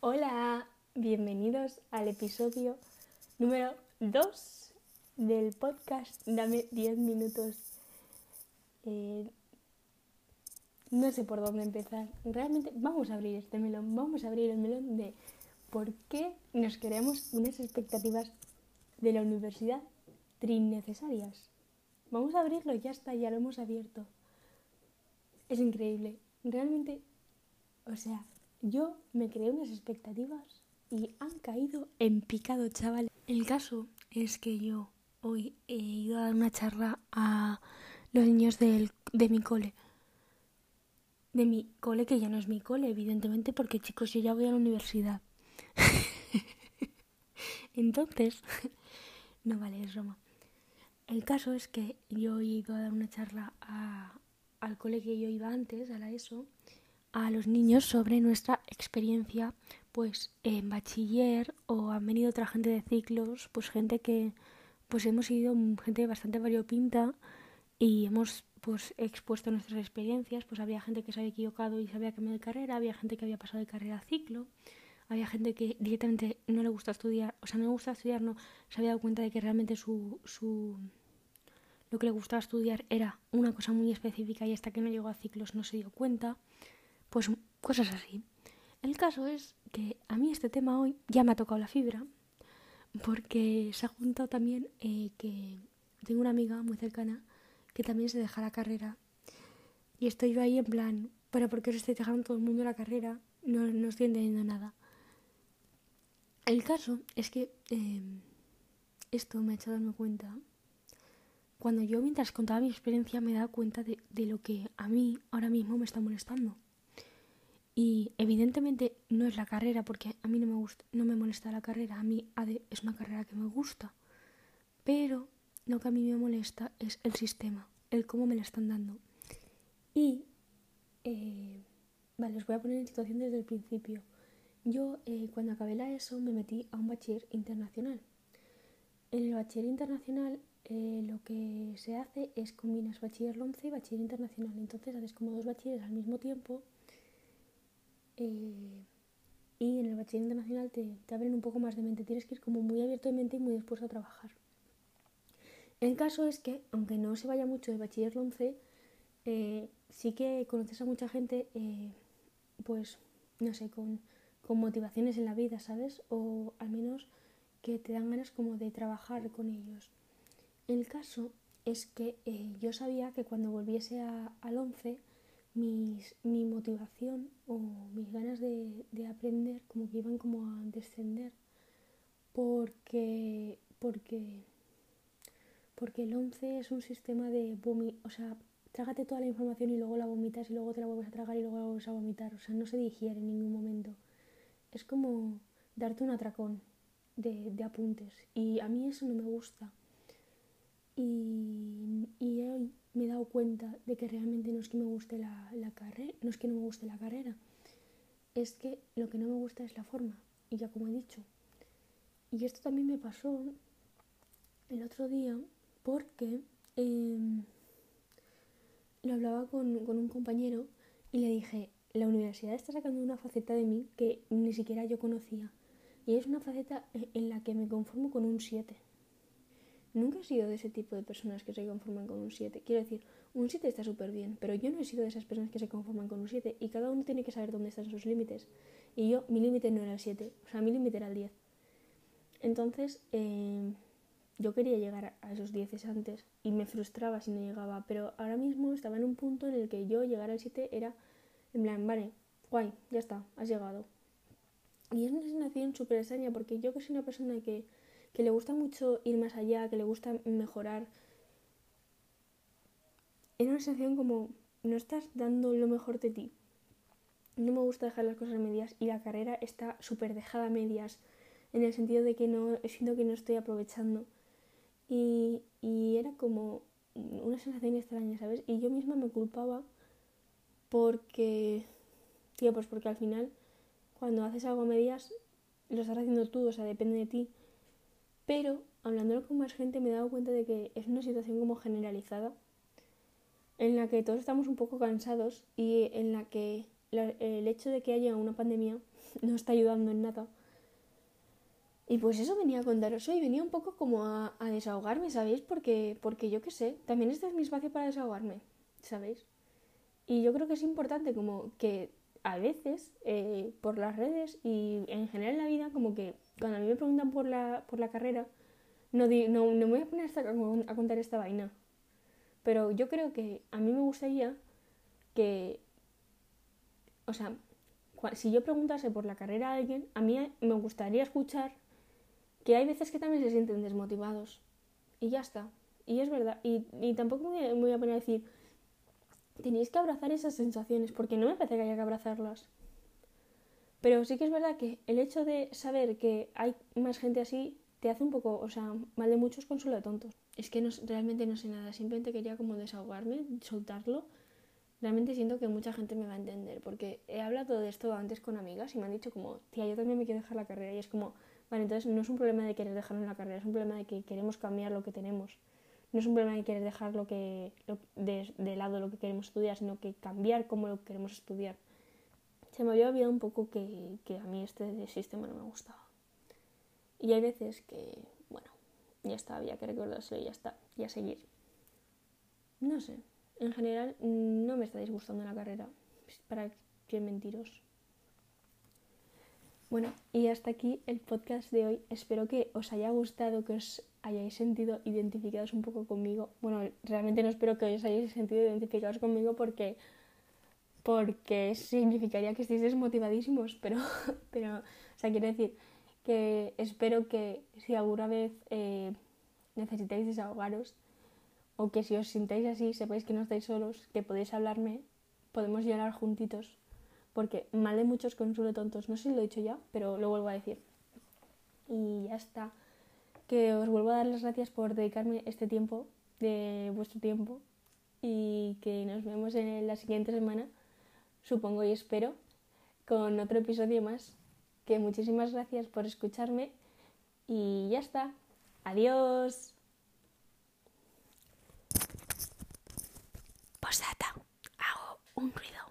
Hola, bienvenidos al episodio número 2 del podcast Dame 10 minutos. Eh, no sé por dónde empezar. Realmente vamos a abrir este melón, vamos a abrir el melón de por qué nos creamos unas expectativas de la universidad necesarias. Vamos a abrirlo, ya está, ya lo hemos abierto. Es increíble. Realmente, o sea, yo me creé unas expectativas y han caído en picado, chaval. El caso es que yo hoy he ido a dar una charla a los niños del, de mi cole. De mi cole, que ya no es mi cole, evidentemente, porque chicos, yo ya voy a la universidad. Entonces, no vale, es Roma. El caso es que yo he ido a dar una charla al cole que yo iba antes, a la ESO, a los niños sobre nuestra experiencia pues en bachiller o han venido otra gente de ciclos, pues gente que pues hemos ido gente bastante variopinta y hemos pues expuesto nuestras experiencias, pues había gente que se había equivocado y se había cambiado de carrera, había gente que había pasado de carrera a ciclo, había gente que directamente no le gusta estudiar, o sea, no le gusta estudiar, no, se había dado cuenta de que realmente su, su lo que le gustaba estudiar era una cosa muy específica y hasta que no llegó a ciclos no se dio cuenta, pues cosas así. El caso es que a mí este tema hoy ya me ha tocado la fibra, porque se ha juntado también eh, que tengo una amiga muy cercana que también se deja la carrera y estoy yo ahí en plan, pero ¿por qué os estoy dejando todo el mundo la carrera? No, no estoy entendiendo nada. El caso es que eh, esto me ha hecho darme cuenta cuando yo mientras contaba mi experiencia me daba cuenta de, lo que a mí ahora mismo me está molestando. Y evidentemente no es la carrera, porque a mí no me, gusta, no me molesta la carrera, a mí es una carrera que me gusta. Pero lo que a mí me molesta es el sistema, el cómo me la están dando. Y, eh, vale, os voy a poner en situación desde el principio. Yo eh, cuando acabé la ESO me metí a un bachiller internacional. En el bachiller internacional eh, lo que se hace es combinas bachiller 11 y bachiller internacional. Entonces haces como dos bachilleres al mismo tiempo eh, y en el bachiller internacional te, te, abren un poco más de mente. Tienes que ir como muy abierto de mente y muy dispuesto a trabajar. El caso es que, aunque no se vaya mucho de bachiller 11, eh, sí que conoces a mucha gente, pues, no sé, con, con motivaciones en la vida, ¿sabes? O al menos que te dan ganas como de trabajar con ellos. El caso es que eh, yo sabía que cuando volviese al 11, mi motivación o mis ganas de, aprender como que iban como a descender porque, porque, porque el 11 es un sistema de vomitar, o sea, trágate toda la información y luego la vomitas y luego te la vuelves a tragar y luego la vuelves a vomitar, o sea, no se digiere en ningún momento. Es como darte un atracón de, de apuntes y a mí eso no me gusta. Y, y, hoy me he dado cuenta de que realmente no es que me guste la, la carrera, no es que no me guste la carrera, es que lo que no me gusta es la forma, y ya como he dicho. Y esto también me pasó el otro día porque em, lo hablaba con, con un compañero y le dije, la universidad está sacando una faceta de mí que ni siquiera yo conocía. Y es una faceta en la que me conformo con un 7. Nunca he sido de ese tipo de personas que se conforman con un 7. Quiero decir, un 7 está súper bien, pero yo no he sido de esas personas que se conforman con un 7 y cada uno tiene que saber dónde están sus límites. Y yo, mi límite no era el 7, o sea, mi límite era el 10. Entonces, eh, yo quería llegar a esos 10 antes y me frustraba si no llegaba, pero ahora mismo estaba en un punto en el que yo llegar al 7 era en plan, vale, guay, ya está, has llegado. Y es una sensación súper extraña porque yo que soy una persona que que le gusta mucho ir más allá, que le gusta mejorar. Era una sensación como no estás dando lo mejor de ti. No me gusta dejar las cosas a medias y la carrera está súper dejada a medias en el sentido de que no siento que no estoy aprovechando. Y, y era como una sensación extraña, ¿sabes? Y yo misma me culpaba porque, tío, pues porque al final cuando haces algo a medias lo estás haciendo tú, o sea, depende de ti. Pero hablándolo con más gente me he dado cuenta de que es una situación como generalizada, en la que todos estamos un poco cansados y en la que el hecho de que haya una pandemia no está ayudando en nada. Y pues eso venía a contaros hoy, venía un poco como a, desahogarme, ¿sabéis? Porque, porque yo qué sé, también este es mi espacio para desahogarme, ¿sabéis? Y yo creo que es importante como que a veces eh, por las redes y en general en la vida, como que cuando a mí me preguntan por la, por la carrera, no, no, no me voy a poner a contar esta vaina. Pero yo creo que a mí me gustaría que, o sea, si yo preguntase por la carrera a alguien, a mí me gustaría escuchar que hay veces que también se sienten desmotivados. Y ya está. Y es verdad. Y, tampoco me voy a poner a decir, tenéis que abrazar esas sensaciones, porque no me parece que haya que abrazarlas. Pero sí que es verdad que el hecho de saber que hay más gente así te hace un poco, o sea, mal de muchos consuelo de tontos. Es que no, realmente no sé nada, simplemente quería como desahogarme, soltarlo. Realmente siento que mucha gente me va a entender, porque he hablado de esto antes con amigas y me han dicho como, tía, yo también me quiero dejar la carrera. Y es como, vale, entonces no es un problema de querer dejarlo en la carrera, es un problema de que queremos cambiar lo que tenemos. No es un problema de querer dejar lo que, de, de lado lo que queremos estudiar, sino que cambiar cómo lo queremos estudiar. Se me había olvidado un poco que, que a mí este sistema no me gustaba. Y hay veces que, bueno, ya está, había que recordárselo y ya está, y a seguir. No sé, en general no me está disgustando la carrera, para que mentiros. Bueno, y hasta aquí el podcast de hoy. Espero que os haya gustado, que os hayáis sentido identificados un poco conmigo. Bueno, realmente no espero que os hayáis sentido identificados conmigo porque porque significaría que estéis desmotivadísimos, pero, pero, o sea, quiero decir que espero que si alguna vez eh, necesitáis desahogaros o que si os sintáis así, sepáis que no estáis solos, que podéis hablarme, podemos llorar juntitos, porque mal de muchos consuelo tontos, no sé si lo he dicho ya, pero lo vuelvo a decir. Y ya está, que os vuelvo a dar las gracias por dedicarme este tiempo, de vuestro tiempo, y que nos vemos en la siguiente semana, supongo y espero, con otro episodio más. Que muchísimas gracias por escucharme y ya está. Adiós. Posdata, hago un ruido.